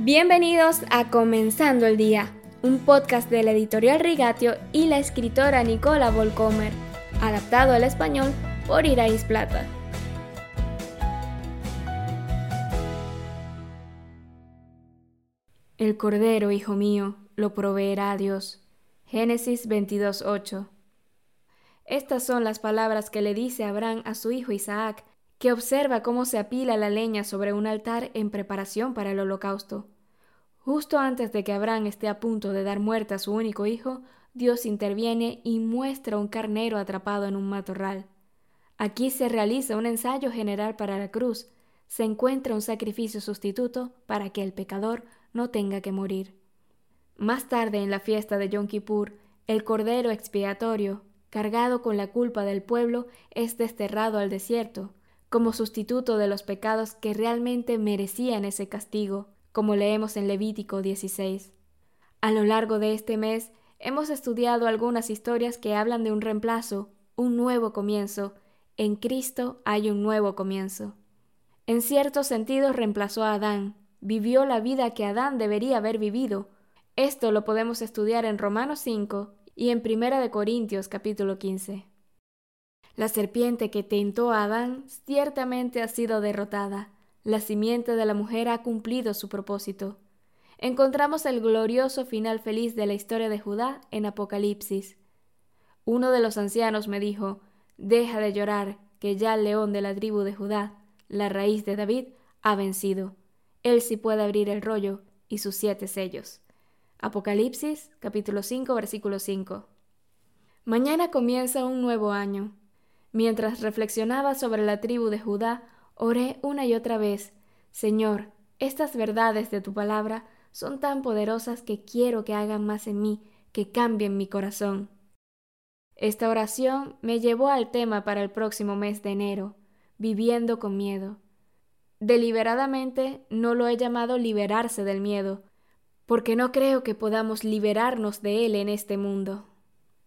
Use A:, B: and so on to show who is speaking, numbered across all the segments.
A: Bienvenidos a Comenzando el Día, un podcast de la editorial Rigatio y la escritora Nicola Volcomer, adaptado al español por Irais Plata. El Cordero, hijo mío, lo proveerá Dios. Génesis 22.8. Estas son las palabras que le dice Abraham a su hijo Isaac que observa cómo se apila la leña sobre un altar en preparación para el holocausto. Justo antes de que Abraham esté a punto de dar muerte a su único hijo, Dios interviene y muestra un carnero atrapado en un matorral. Aquí se realiza un ensayo general para la cruz, se encuentra un sacrificio sustituto para que el pecador no tenga que morir. Más tarde en la fiesta de Yom Kippur, el cordero expiatorio, cargado con la culpa del pueblo, es desterrado al desierto, como sustituto de los pecados que realmente merecían ese castigo, como leemos en Levítico 16. A lo largo de este mes hemos estudiado algunas historias que hablan de un reemplazo, un nuevo comienzo. En Cristo hay un nuevo comienzo. En cierto sentido reemplazó a Adán, vivió la vida que Adán debería haber vivido. Esto lo podemos estudiar en Romanos 5 y en Primera de Corintios capítulo 15. La serpiente que tentó a Adán ciertamente ha sido derrotada. La simiente de la mujer ha cumplido su propósito. Encontramos el glorioso final feliz de la historia de Judá en Apocalipsis. Uno de los ancianos me dijo, Deja de llorar, que ya el león de la tribu de Judá, la raíz de David, ha vencido. Él sí puede abrir el rollo y sus siete sellos. Apocalipsis capítulo 5 versículo 5. Mañana comienza un nuevo año. Mientras reflexionaba sobre la tribu de Judá, oré una y otra vez, Señor, estas verdades de tu palabra son tan poderosas que quiero que hagan más en mí, que cambien mi corazón. Esta oración me llevó al tema para el próximo mes de enero, viviendo con miedo. Deliberadamente no lo he llamado liberarse del miedo, porque no creo que podamos liberarnos de él en este mundo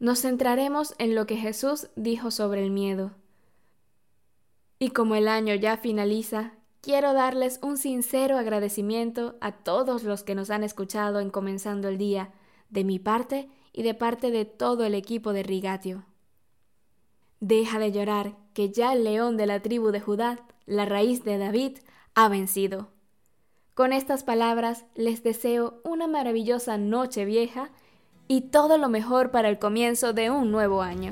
A: nos centraremos en lo que Jesús dijo sobre el miedo. Y como el año ya finaliza, quiero darles un sincero agradecimiento a todos los que nos han escuchado en Comenzando el Día, de mi parte y de parte de todo el equipo de Rigatio. Deja de llorar, que ya el león de la tribu de Judá, la raíz de David, ha vencido. Con estas palabras les deseo una maravillosa noche vieja y todo lo mejor para el comienzo de un nuevo año.